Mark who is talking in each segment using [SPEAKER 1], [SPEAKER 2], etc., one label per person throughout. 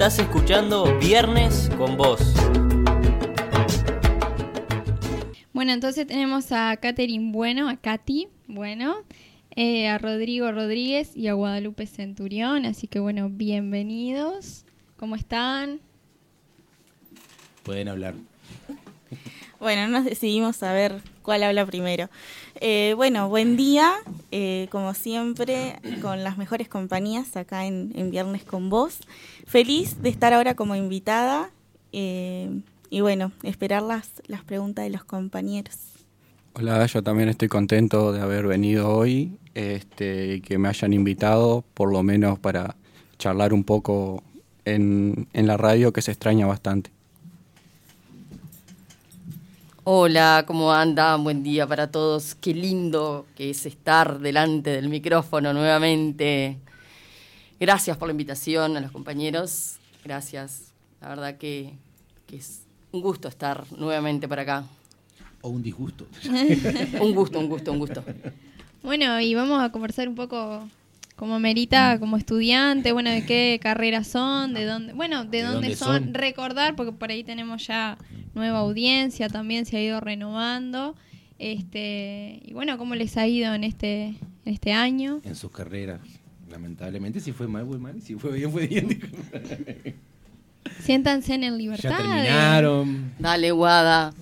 [SPEAKER 1] Estás escuchando Viernes con Vos.
[SPEAKER 2] Bueno, entonces tenemos a Catherine Bueno, a Katy Bueno, eh, a Rodrigo Rodríguez y a Guadalupe Centurión. Así que bueno, bienvenidos. ¿Cómo están?
[SPEAKER 3] Pueden hablar.
[SPEAKER 4] Bueno, nos decidimos a ver cuál habla primero. Eh, bueno, buen día, eh, como siempre, con las mejores compañías acá en, Viernes con Vos. Feliz de estar ahora como invitada eh, y bueno, esperar las, las preguntas de los compañeros.
[SPEAKER 5] Hola, yo también estoy contento de haber venido hoy este, que me hayan invitado, por lo menos para charlar un poco en, en la radio, que se extraña bastante.
[SPEAKER 6] Hola, ¿cómo andan? Buen día para todos. Qué lindo que es estar delante del micrófono nuevamente. Gracias por la invitación a los compañeros. Gracias. La verdad que, que es un gusto estar nuevamente por acá.
[SPEAKER 3] O un disgusto.
[SPEAKER 6] un gusto, un gusto, un gusto.
[SPEAKER 2] Bueno, y vamos a conversar un poco como Merita, como estudiante, bueno, de qué carreras son, de dónde, bueno, de,
[SPEAKER 3] ¿De
[SPEAKER 2] dónde,
[SPEAKER 3] dónde
[SPEAKER 2] son?
[SPEAKER 3] son?
[SPEAKER 2] recordar, porque por ahí tenemos ya nueva audiencia, también se ha ido renovando, este, y bueno, cómo les ha ido en este, en este año.
[SPEAKER 3] En sus carreras. Lamentablemente, si fue mal, fue mal. y Si fue bien, fue bien.
[SPEAKER 2] Siéntanse en el
[SPEAKER 3] ya
[SPEAKER 2] libertad.
[SPEAKER 3] terminaron.
[SPEAKER 6] Dale, Guada.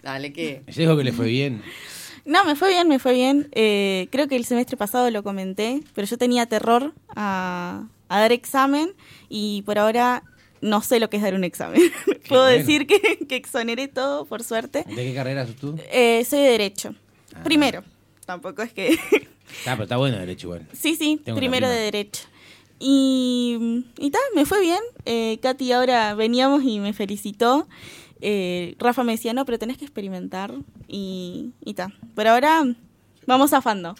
[SPEAKER 6] Dale, que.
[SPEAKER 3] Ella dijo que le fue bien.
[SPEAKER 4] No, me fue bien, me fue bien. Eh, creo que el semestre pasado lo comenté, pero yo tenía terror a, a dar examen y por ahora no sé lo que es dar un examen. Puedo
[SPEAKER 3] bueno.
[SPEAKER 4] decir que, que exoneré todo, por suerte.
[SPEAKER 3] ¿De qué carrera sos tú?
[SPEAKER 4] Eh, soy de Derecho.
[SPEAKER 3] Ah.
[SPEAKER 4] Primero. Tampoco es que...
[SPEAKER 3] Ah, pero está bueno derecho igual.
[SPEAKER 4] sí, sí,
[SPEAKER 3] Tengo
[SPEAKER 4] primero de Derecho. Y, y tal, me fue bien. Eh, Katy ahora veníamos y me felicitó. Eh, Rafa me decía, no, pero tenés que experimentar. Y, y tal. Por ahora vamos zafando.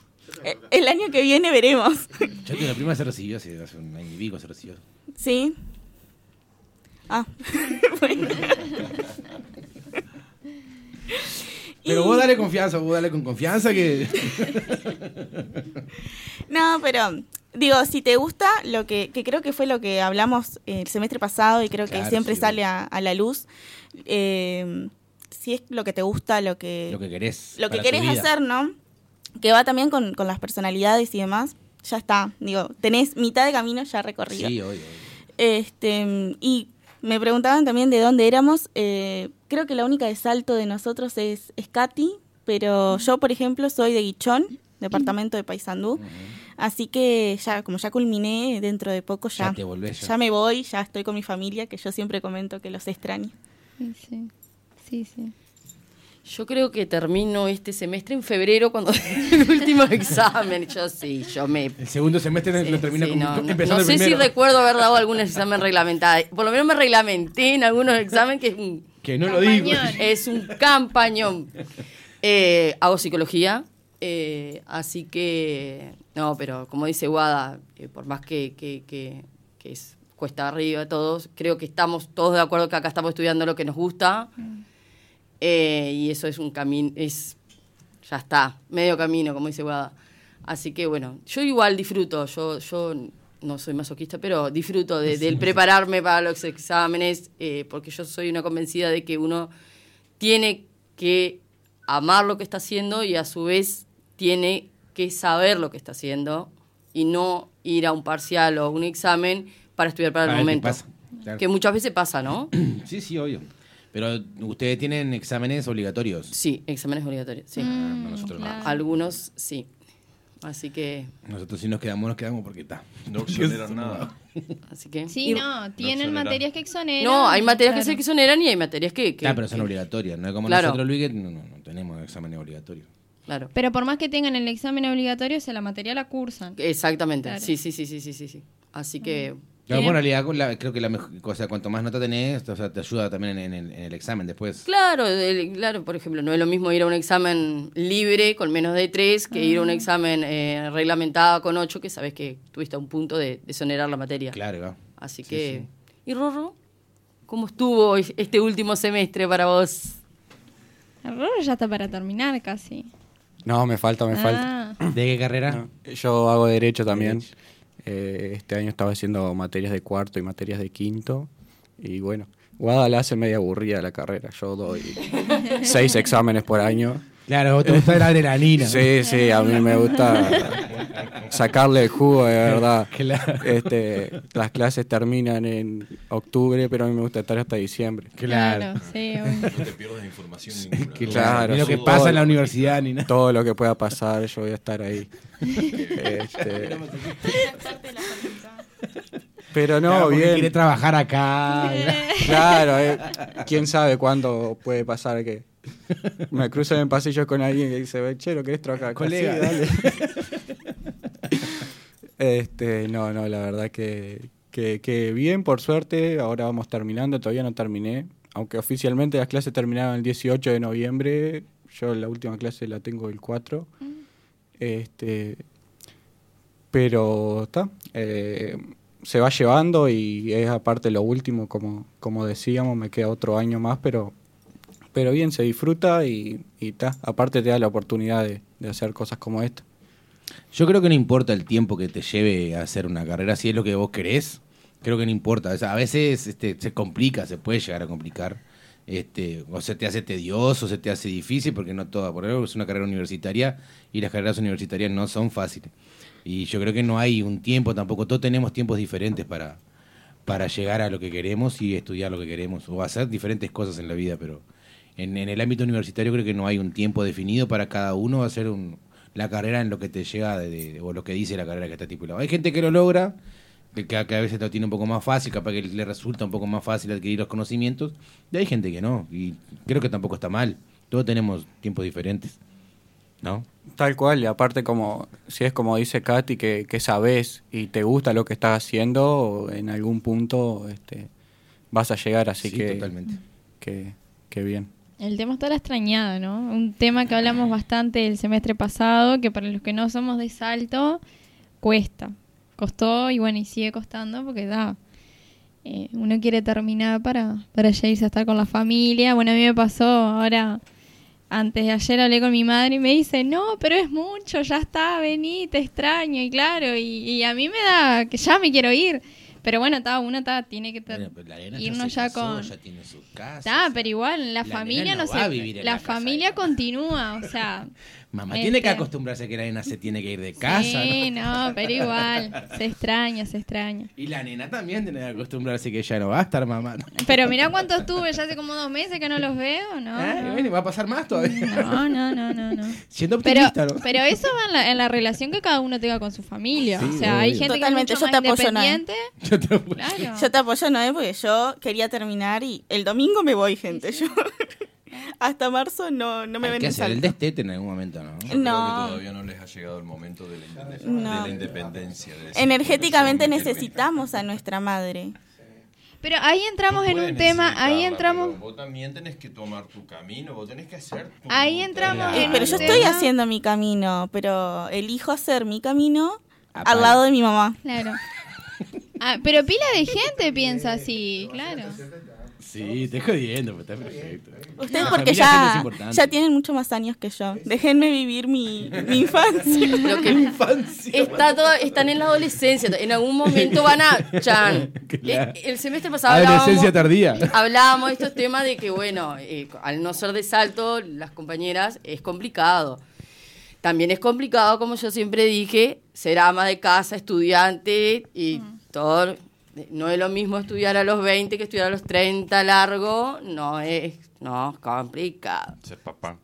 [SPEAKER 4] Eh, el año que viene veremos.
[SPEAKER 3] Yo tengo una prima que se recibió hace, hace un año y pico, se recibió.
[SPEAKER 4] ¿Sí? Ah. Bueno.
[SPEAKER 3] Pero vos dale confianza, vos dale con confianza que...
[SPEAKER 4] No, pero digo, si te gusta, lo que, que creo que fue lo que hablamos el semestre pasado y creo que siempre
[SPEAKER 3] sí,
[SPEAKER 4] sale a, a la luz, eh, si es lo que te gusta, lo que,
[SPEAKER 3] lo que querés.
[SPEAKER 4] lo que querés hacer, ¿no? Que va también con, con las personalidades y demás, ya está. Digo, tenés mitad de camino ya recorrido.
[SPEAKER 3] Sí, obvio. obvio.
[SPEAKER 4] Este, y me preguntaban también de dónde éramos. Eh, creo que la única de salto de nosotros es, es Katy, pero yo, por ejemplo, soy de Guichón, departamento de Paysandú. Así que ya, como ya culminé, dentro de poco ya,
[SPEAKER 3] Ya te volvés, ya.
[SPEAKER 4] ya me voy, ya estoy con mi familia, que yo siempre comento que los extraño.
[SPEAKER 2] Sí, sí, sí.
[SPEAKER 6] Yo creo que termino este semestre en febrero cuando el último examen. Yo sí, yo me
[SPEAKER 3] El segundo semestre
[SPEAKER 6] Sí,
[SPEAKER 3] lo termina
[SPEAKER 6] sí,
[SPEAKER 3] como
[SPEAKER 6] no, no,
[SPEAKER 3] empezando
[SPEAKER 6] no
[SPEAKER 3] el
[SPEAKER 6] sé si recuerdo haber dado algún examen reglamentado. Por lo menos me reglamenté en algunos exámenes que es un,
[SPEAKER 3] Que no lo digo.
[SPEAKER 6] Es un campañón. Eh, hago psicología, eh, así que, no, pero como dice Guada, eh, por más que, que, que- que es cuesta arriba todos, creo que estamos todos de acuerdo que acá estamos estudiando lo que nos gusta. Eh, y eso es un camino, es, ya está, medio camino, como dice Guada. Así que bueno, yo igual disfruto, yo, yo no soy masoquista, pero disfruto de- del prepararme para los exámenes, porque yo soy una convencida de que uno tiene que amar lo que está haciendo y a su vez tiene que saber lo que está haciendo y no ir a un parcial o un examen para estudiar para el
[SPEAKER 3] Para
[SPEAKER 6] momento.
[SPEAKER 3] pasa, claro.
[SPEAKER 6] Que muchas veces pasa, ¿no?
[SPEAKER 3] Sí, sí, obvio. Pero ustedes tienen exámenes obligatorios.
[SPEAKER 6] Sí, exámenes obligatorios, sí.
[SPEAKER 3] Ah, no, nosotros no.
[SPEAKER 2] claro.
[SPEAKER 6] Algunos sí. Así que,
[SPEAKER 3] Nosotros si nos quedamos, nos quedamos porque está.
[SPEAKER 7] No exoneran nada.
[SPEAKER 6] así que.
[SPEAKER 2] Sí, no, tienen materias que exoneran.
[SPEAKER 6] No, hay materias que se exoneran y hay materias que. que-
[SPEAKER 3] Claro, pero son
[SPEAKER 6] que-
[SPEAKER 3] obligatorias. No es como
[SPEAKER 6] Claro.
[SPEAKER 3] nosotros, Luis, que no, no, no tenemos exámenes obligatorios.
[SPEAKER 6] Claro.
[SPEAKER 2] Pero por más que tengan el examen obligatorio, o sea, la materia la cursan.
[SPEAKER 6] Exactamente.
[SPEAKER 2] Claro.
[SPEAKER 6] Sí, sí, sí, sí, sí, sí, sí. Así que
[SPEAKER 3] Claro, bueno, en realidad con la- creo que la mejor cosa, cuanto más nota tenés, o sea, te ayuda también en, en- en el examen después.
[SPEAKER 6] Claro, el- claro, por ejemplo, no es lo mismo ir a un examen libre con menos de tres que ir a un examen eh, reglamentado con ocho, que sabes que tuviste a un punto de desonerar la materia.
[SPEAKER 3] Claro.
[SPEAKER 6] Así
[SPEAKER 3] Sí,
[SPEAKER 6] que.
[SPEAKER 3] sí.
[SPEAKER 6] ¿Y Rorro? ¿Cómo estuvo este último semestre para vos?
[SPEAKER 2] Rorro ya está para terminar casi.
[SPEAKER 5] No, me falta, me falta.
[SPEAKER 2] Ah,
[SPEAKER 3] ¿De qué carrera?
[SPEAKER 5] No, Yo hago derecho también.
[SPEAKER 3] Derecho.
[SPEAKER 5] Eh, este año estaba haciendo materias de cuarto y materias de quinto. Y bueno, Guada la hace media aburrida la carrera. Yo doy seis exámenes por año.
[SPEAKER 3] Claro, vos te gusta la adrenalina.
[SPEAKER 5] Sí, sí, a mí me gusta sacarle el jugo de verdad.
[SPEAKER 3] Claro.
[SPEAKER 5] Este, las clases terminan en octubre, pero a mí me gusta estar hasta diciembre.
[SPEAKER 3] Claro.
[SPEAKER 2] sí, obvio.
[SPEAKER 7] No te pierdas información ninguna.
[SPEAKER 3] Claro, ni lo que pasa en la universidad ni nada.
[SPEAKER 5] Todo lo que pueda pasar, yo voy a estar ahí. Este, pero no,
[SPEAKER 3] Claro,
[SPEAKER 5] bien.
[SPEAKER 3] Quiere trabajar acá.
[SPEAKER 5] Claro, eh, quién sabe cuándo puede pasar que me cruzo en el pasillo con alguien que dice, "Ve, che, ¿lo querés trabajar acá?"
[SPEAKER 3] Colega.
[SPEAKER 5] Sí, dale. este, no, no, la verdad que, que, que bien, por suerte, ahora vamos terminando, todavía no terminé, aunque oficialmente las clases terminaron el 18 de noviembre, yo la última clase la tengo el 4. Este, pero está, eh, se va llevando y es aparte lo último, como, como decíamos, me queda otro año más, pero, pero bien, se disfruta y está. Aparte te da la oportunidad de, hacer cosas como esta.
[SPEAKER 3] Yo creo que no importa el tiempo que te lleve a hacer una carrera, si es lo que vos querés, creo que no importa. A veces este, se complica, se puede llegar a complicar. Este, o se te hace tedioso, se te hace difícil, porque no toda, por ejemplo, es una carrera universitaria y las carreras universitarias no son fáciles. Y yo creo que no hay un tiempo tampoco, todos tenemos tiempos diferentes para, para llegar a lo que queremos y estudiar lo que queremos, o hacer diferentes cosas en la vida, pero en, en el ámbito universitario creo que no hay un tiempo definido para cada uno hacer un, la carrera en lo que te llega de- de- o lo que dice la carrera que está estipulado. Hay gente que lo logra, que, que a que a veces lo tiene un poco más fácil, capaz que le resulta un poco más fácil adquirir los conocimientos, y hay gente que no, y creo que tampoco está mal. Todos tenemos tiempos diferentes, ¿no?
[SPEAKER 5] Tal cual, y aparte como, si es como dice Katy, que, que sabes y te gusta lo que estás haciendo, en algún punto este, vas a llegar, así
[SPEAKER 3] Sí,
[SPEAKER 5] que,
[SPEAKER 3] totalmente.
[SPEAKER 5] que, que bien.
[SPEAKER 2] El tema está la extrañada, ¿no? Un tema que hablamos bastante el semestre pasado, que para los que no somos de Salto, cuesta. Costó y bueno, y sigue costando porque da. eh, uno quiere terminar para, para ya a estar con la familia. Bueno, a mí me pasó ahora, antes de ayer hablé con mi madre y me dice, no, pero es mucho, ya está, vení, te extraño. Y claro, y, y a mí me da que ya me quiero ir. Pero bueno, está, uno está, tiene que ter-
[SPEAKER 3] Bueno, pero la nena
[SPEAKER 2] irnos
[SPEAKER 3] se
[SPEAKER 2] ya
[SPEAKER 3] casó,
[SPEAKER 2] con...
[SPEAKER 3] ya tiene
[SPEAKER 2] pero igual, la,
[SPEAKER 3] la
[SPEAKER 2] familia no, se... la familia continúa, o sea...
[SPEAKER 3] Mamá
[SPEAKER 2] este-
[SPEAKER 3] tiene que acostumbrarse a que la nena se tiene que ir de casa.
[SPEAKER 2] sí,
[SPEAKER 3] ¿no?
[SPEAKER 2] no, pero igual, se extraña, se extraña.
[SPEAKER 3] Y la nena también tiene que acostumbrarse que ya no va a estar mamá. ¿no?
[SPEAKER 2] Pero mirá cuánto estuve, ya hace como dos meses que no los veo, ¿no?
[SPEAKER 3] Ah, y bueno, y va a pasar más todavía.
[SPEAKER 2] No, no, no, no, no.
[SPEAKER 3] Siendo
[SPEAKER 2] Pero,
[SPEAKER 3] optimista, ¿no?
[SPEAKER 2] pero eso va en la, en la relación que cada uno tenga con su familia.
[SPEAKER 3] Sí,
[SPEAKER 2] o sea, hay gente
[SPEAKER 4] Totalmente,
[SPEAKER 2] que es
[SPEAKER 4] yo
[SPEAKER 2] mucho
[SPEAKER 4] te
[SPEAKER 2] más
[SPEAKER 4] apoyo, Noé.
[SPEAKER 2] independiente.
[SPEAKER 3] Yo te-
[SPEAKER 2] Claro.
[SPEAKER 4] Yo te apoyo, Noé, porque yo quería terminar y el domingo me voy, gente. Yo hasta marzo no, no me
[SPEAKER 3] Hay
[SPEAKER 4] ven
[SPEAKER 3] que hacer el destete en algún momento, ¿no?
[SPEAKER 7] Yo creo
[SPEAKER 4] No.
[SPEAKER 7] que todavía no les ha llegado el momento de la, independ-
[SPEAKER 4] No.
[SPEAKER 7] de la independencia. de
[SPEAKER 4] Energéticamente
[SPEAKER 7] "Bueno, yo me
[SPEAKER 4] necesitamos a nuestra madre.
[SPEAKER 2] Pero ahí entramos en un tema, ahí entramos...
[SPEAKER 7] Vos también tenés que tomar tu camino, vos tenés que hacer tu
[SPEAKER 2] Ahí entramos
[SPEAKER 7] Claro.
[SPEAKER 2] en
[SPEAKER 4] Pero yo
[SPEAKER 2] tema-
[SPEAKER 4] estoy haciendo mi camino, pero elijo hacer mi camino
[SPEAKER 3] Aparte.
[SPEAKER 4] al lado de mi mamá.
[SPEAKER 2] Claro. Ah, pero pila de gente piensa así, claro.
[SPEAKER 3] Sí, te jodiendo, pero está perfecto.
[SPEAKER 4] Ustedes
[SPEAKER 3] No,
[SPEAKER 4] porque ya, ya tienen mucho más años que yo. Déjenme vivir mi, mi infancia.
[SPEAKER 6] Lo que está todo, están en la adolescencia. En algún momento van a. Chan.
[SPEAKER 3] Claro.
[SPEAKER 6] Eh, El semestre pasado
[SPEAKER 3] Adolescencia
[SPEAKER 6] hablábamos,
[SPEAKER 3] tardía.
[SPEAKER 6] hablábamos de estos temas de que, bueno, eh, al no ser de salto, las compañeras, es complicado. También es complicado, como yo siempre dije, ser ama de casa, estudiante y todo. No es lo mismo estudiar a los 20 que estudiar a los 30 largo. No es, no, es complicado.
[SPEAKER 7] Ser papá.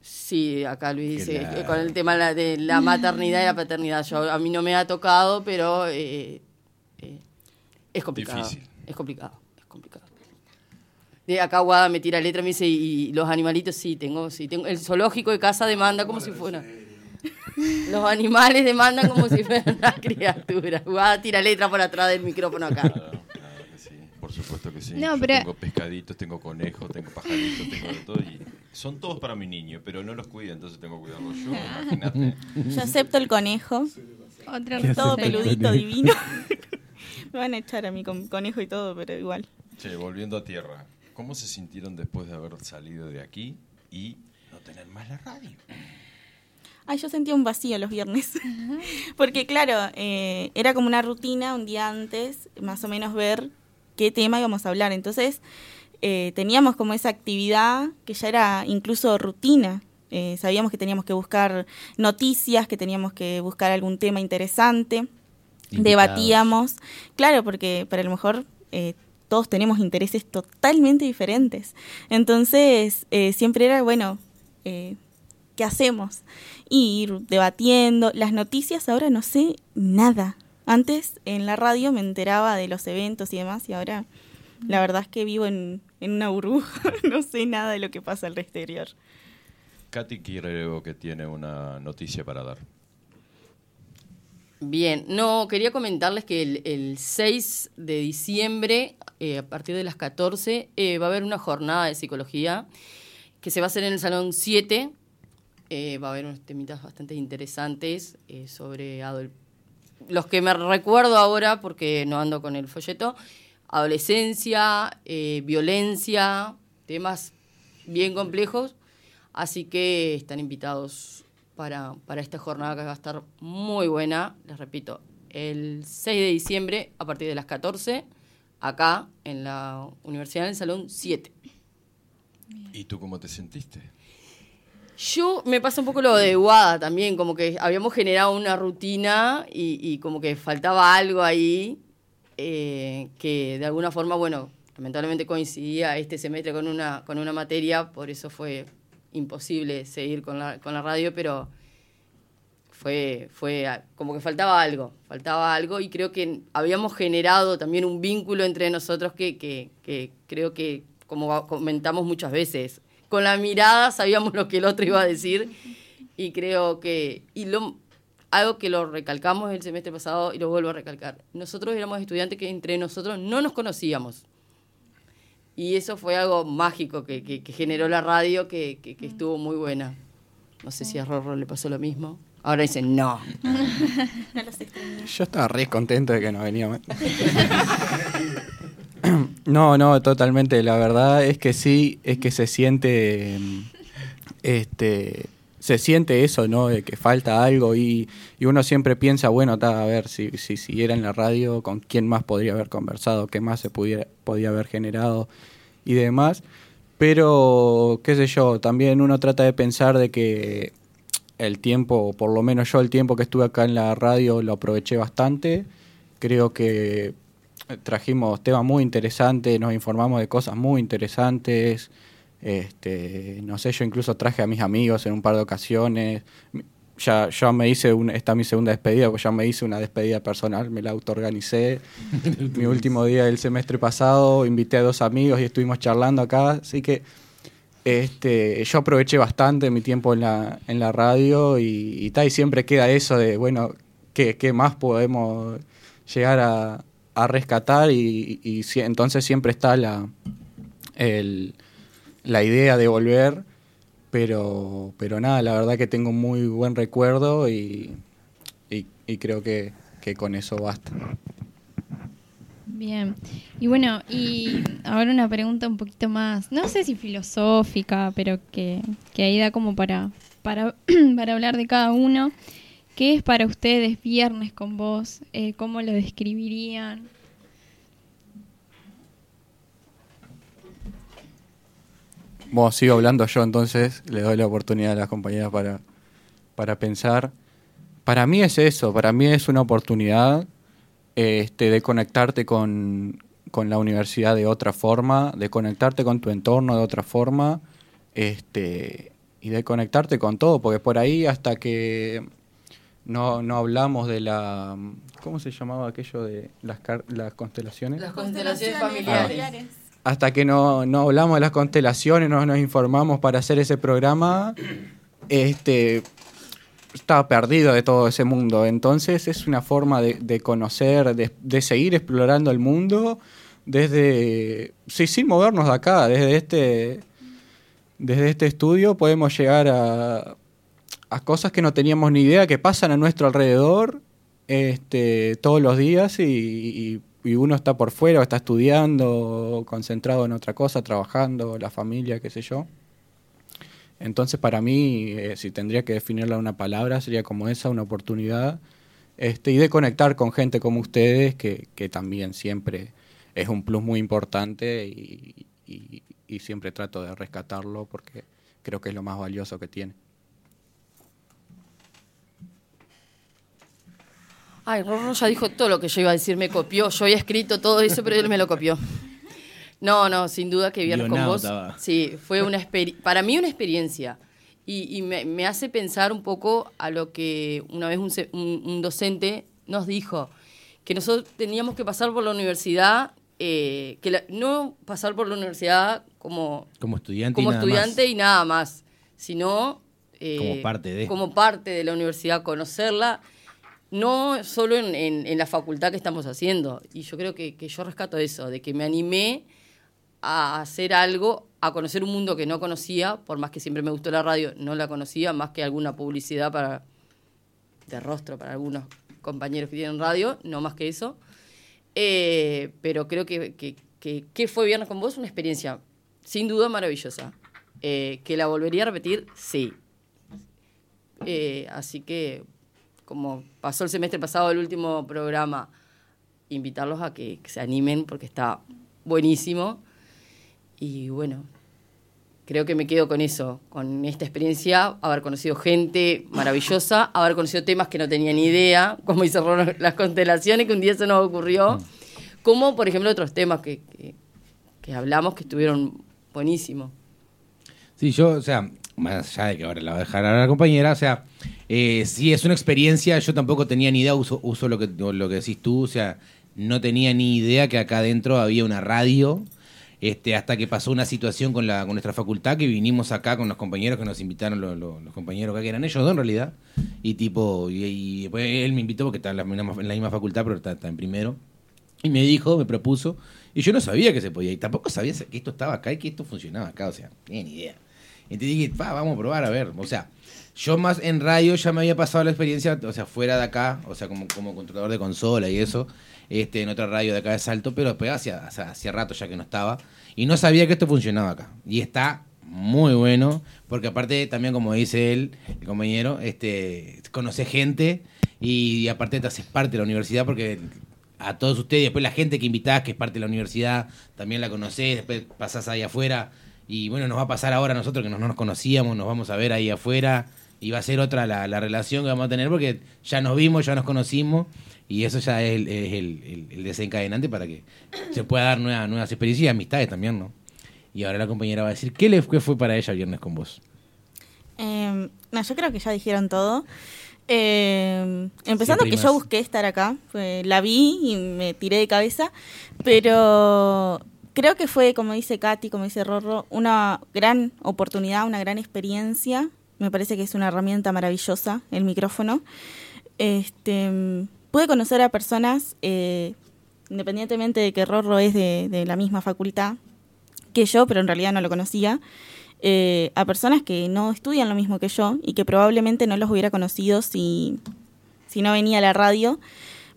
[SPEAKER 6] Sí, acá Luis dice con el tema de la- de la maternidad y la paternidad. Yo, a mí no me ha tocado, pero eh, eh, es complicado.
[SPEAKER 7] Difícil.
[SPEAKER 6] Es complicado, es complicado. De acá Guada me tira letra, me dice, y, y los animalitos sí, tengo, sí, tengo. El zoológico de casa demanda como si fuera. Los animales demandan como si fueran una criatura. Guada tira letra por atrás del micrófono acá.
[SPEAKER 7] Claro, claro que sí, por supuesto que sí.
[SPEAKER 2] No,
[SPEAKER 7] Yo
[SPEAKER 2] pero-
[SPEAKER 7] Tengo pescaditos, tengo conejos, tengo pajaritos, tengo de todo. Y son todos para mi niño, pero no los cuida, entonces tengo que cuidarlos yo. Imagínate.
[SPEAKER 4] Yo acepto el conejo,
[SPEAKER 2] Otra
[SPEAKER 4] todo peludito, divino. Me van a echar a mi con- conejo y todo, pero igual.
[SPEAKER 7] Che, volviendo a tierra, ¿cómo se sintieron después de haber salido de aquí y no tener más la radio?
[SPEAKER 4] Ay, yo sentía un vacío los viernes. Porque claro, eh, era como una rutina un día antes, más o menos ver qué tema íbamos a hablar. Entonces, eh, teníamos como esa actividad que ya era incluso rutina. Eh, sabíamos que teníamos que buscar noticias, que teníamos que buscar algún tema interesante.
[SPEAKER 3] Invitados.
[SPEAKER 4] Debatíamos. Claro, porque para lo mejor eh, todos tenemos intereses totalmente diferentes. Entonces, eh, siempre era, bueno, eh, ¿qué hacemos? Y ir debatiendo. Las noticias ahora no sé nada. Antes en la radio me enteraba de los eventos y demás y ahora la verdad es que vivo en, en una burbuja. no sé nada de lo que pasa al exterior.
[SPEAKER 7] Katy creo que tiene una noticia para dar.
[SPEAKER 6] Bien, no, quería comentarles que el, el 6 de diciembre, eh, a partir de las 14, eh, va a haber una jornada de psicología que se va a hacer en el Salón 7. Eh, va a haber unos temitas bastante interesantes eh, sobre los que me recuerdo ahora, porque no ando con el folleto, adolescencia, eh, violencia, temas bien complejos. Así que están invitados para, para esta jornada que va a estar muy buena. Les repito, el 6 de diciembre a partir de las 14, acá en la Universidad del Salón 7.
[SPEAKER 7] ¿Y tú cómo te sentiste?
[SPEAKER 6] Yo me pasa un poco lo de Guada también, como que habíamos generado una rutina y, como que faltaba algo ahí eh, que de alguna forma, bueno, lamentablemente coincidía este semestre con una, con una materia, por eso fue imposible seguir con la, con la radio, pero fue, fue como que faltaba algo, faltaba algo y creo que habíamos generado también un vínculo entre nosotros que, que creo que, como comentamos muchas veces, con la mirada sabíamos lo que el otro iba a decir y creo que, y lo, algo que lo recalcamos el semestre pasado y lo vuelvo a recalcar, nosotros éramos estudiantes que entre nosotros no nos conocíamos. Y eso fue algo mágico que, que- que generó la radio, que, que- que estuvo muy buena. No sé si a Rorro le pasó lo mismo. Ahora dicen no.
[SPEAKER 5] Yo estaba re contento de que no venía. No, no, totalmente. La verdad es que sí, es que se siente, mm, este, se siente eso, ¿no? De que falta algo y, uno siempre piensa, bueno, ta, a ver, si, si siguiera en la radio, con quién más podría haber conversado, qué más se pudiera, podía haber generado y demás. Pero, qué sé yo, también uno trata de pensar de que el tiempo, por lo menos yo el tiempo que estuve acá en la radio lo aproveché bastante. Creo que trajimos temas muy interesantes, nos informamos de cosas muy interesantes. Este, no sé, yo incluso traje a mis amigos en un par de ocasiones. Ya, ya me hice, una, esta es mi segunda despedida, pues ya me hice una despedida personal, me la autoorganicé. mi último día del semestre pasado, invité a dos amigos y estuvimos charlando acá, así que este, yo aproveché bastante mi tiempo en la, en la radio y, y, ta, y siempre queda eso de, bueno, ¿qué, qué más podemos llegar a, a rescatar? Y, y entonces siempre está la, el- la idea de volver, pero, pero nada, la verdad que tengo muy buen recuerdo y, y- y creo que, que con eso basta.
[SPEAKER 2] Bien. Y bueno, y ahora una pregunta un poquito más, no sé si filosófica, pero que, que ahí da como para, para, para hablar de cada uno. ¿Qué es para ustedes viernes con vos? Eh, ¿Cómo lo describirían?
[SPEAKER 5] Bueno, sigo hablando yo, entonces le doy la oportunidad a las compañeras para, para pensar. Para mí es eso, para mí es una oportunidad este, de conectarte con, con la universidad de otra forma, de conectarte con tu entorno de otra forma, este, y de conectarte con todo, porque por ahí hasta que no, no hablamos de la... ¿Cómo se llamaba aquello de las, car- las constelaciones?
[SPEAKER 6] Las constelaciones familiares.
[SPEAKER 5] hasta que no, no hablamos de las constelaciones, no nos informamos para hacer ese programa, este, estaba perdido de todo ese mundo. Entonces es una forma de, de conocer, de, de seguir explorando el mundo desde, sí, sin movernos de acá, desde este, desde este estudio podemos llegar a, a cosas que no teníamos ni idea que pasan a nuestro alrededor este, todos los días y, uno está por fuera, o está estudiando, concentrado en otra cosa, trabajando, la familia, qué sé yo. Entonces para mí, eh, si tendría que definirla una palabra, sería como esa, una oportunidad este, y de conectar con gente como ustedes, que, que también siempre es un plus muy importante y- y siempre trato de rescatarlo porque creo que es lo más valioso que tiene.
[SPEAKER 6] Ay, Rorro ya dijo todo lo que yo iba a decir, me copió. Yo había escrito todo eso, pero él me lo copió. No, no, sin duda que Viernes con vos. Sí, fue una para mí una experiencia. Y, y me, me hace pensar un poco a lo que una vez un, se- un- un docente nos dijo, que nosotros teníamos que pasar por la universidad, eh, que la- no pasar por la universidad como
[SPEAKER 3] Como estudiante
[SPEAKER 6] como
[SPEAKER 3] y nada
[SPEAKER 6] estudiante
[SPEAKER 3] más.
[SPEAKER 6] y nada más, sino eh,
[SPEAKER 3] Como parte de.
[SPEAKER 6] como parte de la universidad, conocerla, no solo en, la facultad que estamos haciendo. Y yo creo que, yo rescato eso, de que me animé a hacer algo, a conocer un mundo que no conocía, por más que siempre me gustó la radio, no la conocía, más que alguna publicidad para de rostro para algunos compañeros que tienen radio, no más que eso. Eh, pero creo que, que, que- que fue Viernes con vos una experiencia sin duda maravillosa. Eh, que la volvería a repetir, sí. Eh, así que, como pasó el semestre pasado el último programa, invitarlos a que, que se animen porque está buenísimo. Y bueno, creo que me quedo con eso, con esta experiencia, haber conocido gente maravillosa, haber conocido temas que no tenía ni idea, como Ron, las constelaciones, que un día se nos ocurrió, como por ejemplo otros temas que, que, que hablamos que estuvieron buenísimos.
[SPEAKER 3] Sí, yo, o sea, más allá de que ahora la va a dejar a la compañera, o sea, eh, sí es una experiencia, yo tampoco tenía ni idea, uso, uso lo, que, lo que decís tú, o sea, no tenía ni idea que acá adentro había una radio, este, hasta que pasó una situación con, la, con nuestra facultad, que vinimos acá con los compañeros que nos invitaron, los, compañeros acá, que eran ellos dos en realidad, y tipo, y, él me invitó porque está en la, en la misma facultad, pero está, está en primero, y me dijo, me propuso, y yo no sabía que se podía, y tampoco sabía que esto estaba acá y que esto funcionaba acá, o sea, ni idea. Entonces dije, "Pa, vamos a probar, a ver. O sea, yo más en radio ya me había pasado la experiencia, o sea, fuera de acá, o sea, como, como controlador de consola y eso, este, en otra radio de acá de Salto, pero después hacía, hacía rato ya que no estaba. Y no sabía que esto funcionaba acá. Y está muy bueno, porque aparte también, como dice él, el compañero, este, conoce gente y, aparte te haces parte de la universidad porque a todos ustedes, después la gente que invitás, que es parte de la universidad, también la conocés, después pasás ahí afuera. Y bueno, nos va a pasar ahora a nosotros que no, no nos conocíamos, nos vamos a ver ahí afuera. Y va a ser otra la, la relación que vamos a tener porque ya nos vimos, ya nos conocimos. Y eso ya es el, es el- desencadenante para que se pueda dar nuevas, nuevas experiencias y amistades también, ¿no? Y ahora la compañera va a decir, ¿qué, le, qué fue para ella viernes con vos?
[SPEAKER 4] Eh, no, yo creo que ya dijeron todo. Eh, empezando
[SPEAKER 3] Siempre
[SPEAKER 4] que yo busqué estar acá, la vi y me tiré de cabeza, pero creo que fue, como dice Katy, como dice Rorro, una gran oportunidad, una gran experiencia. Me parece que es una herramienta maravillosa el micrófono. Este, pude conocer a personas, eh, independientemente de que Rorro es de, la misma facultad que yo, pero en realidad no lo conocía eh, a personas que no estudian lo mismo que yo y que probablemente no los hubiera conocido si, si no venía a la radio.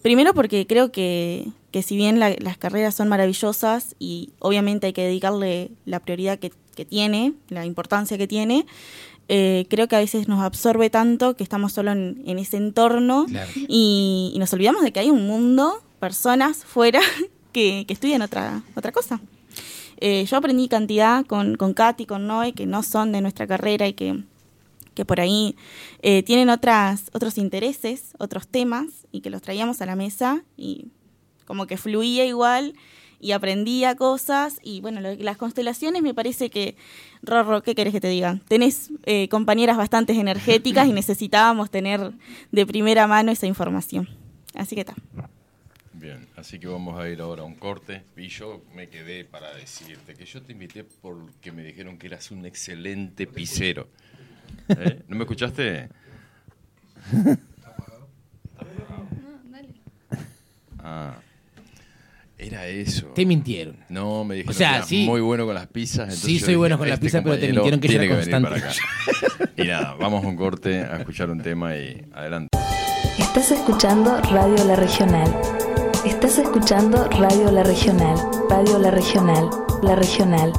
[SPEAKER 4] Primero porque creo que, que si bien la- las carreras son maravillosas y obviamente hay que dedicarle la prioridad que, que tiene, la importancia que tiene, eh, creo que a veces nos absorbe tanto que estamos solo en, en ese entorno
[SPEAKER 3] Claro.
[SPEAKER 4] y, y nos olvidamos de que hay un mundo, personas fuera que, que estudian otra, otra cosa. Eh, yo aprendí cantidad con, con Katy, con Noé, que no son de nuestra carrera y que, que por ahí eh, tienen otras, otros intereses, otros temas, y que los traíamos a la mesa y como que fluía igual y aprendía cosas. Y bueno, lo las constelaciones me parece que, Rorro, ¿qué querés que te diga? Tenés eh, compañeras bastante energéticas y necesitábamos tener de primera mano esa información. Así que está.
[SPEAKER 7] Bien, así que vamos a ir ahora a un corte. Y yo me quedé para decirte que yo te invité porque me dijeron que eras un excelente pisero. ¿Eh? ¿No me escuchaste? Ah. Era eso.
[SPEAKER 3] Te mintieron.
[SPEAKER 7] No, me dijeron
[SPEAKER 3] O sea,
[SPEAKER 7] que eras
[SPEAKER 3] sí.
[SPEAKER 7] muy bueno con las pizzas.
[SPEAKER 3] Sí, soy bueno
[SPEAKER 7] dije,
[SPEAKER 3] con la
[SPEAKER 7] este
[SPEAKER 3] pizza, pero te mintieron que yo era
[SPEAKER 7] para
[SPEAKER 3] constante.
[SPEAKER 7] acá. y nada, vamos a un corte a escuchar un tema y adelante.
[SPEAKER 8] Estás escuchando Radio La Regional. Estás escuchando Radio La Regional. Radio La Regional. La Regional.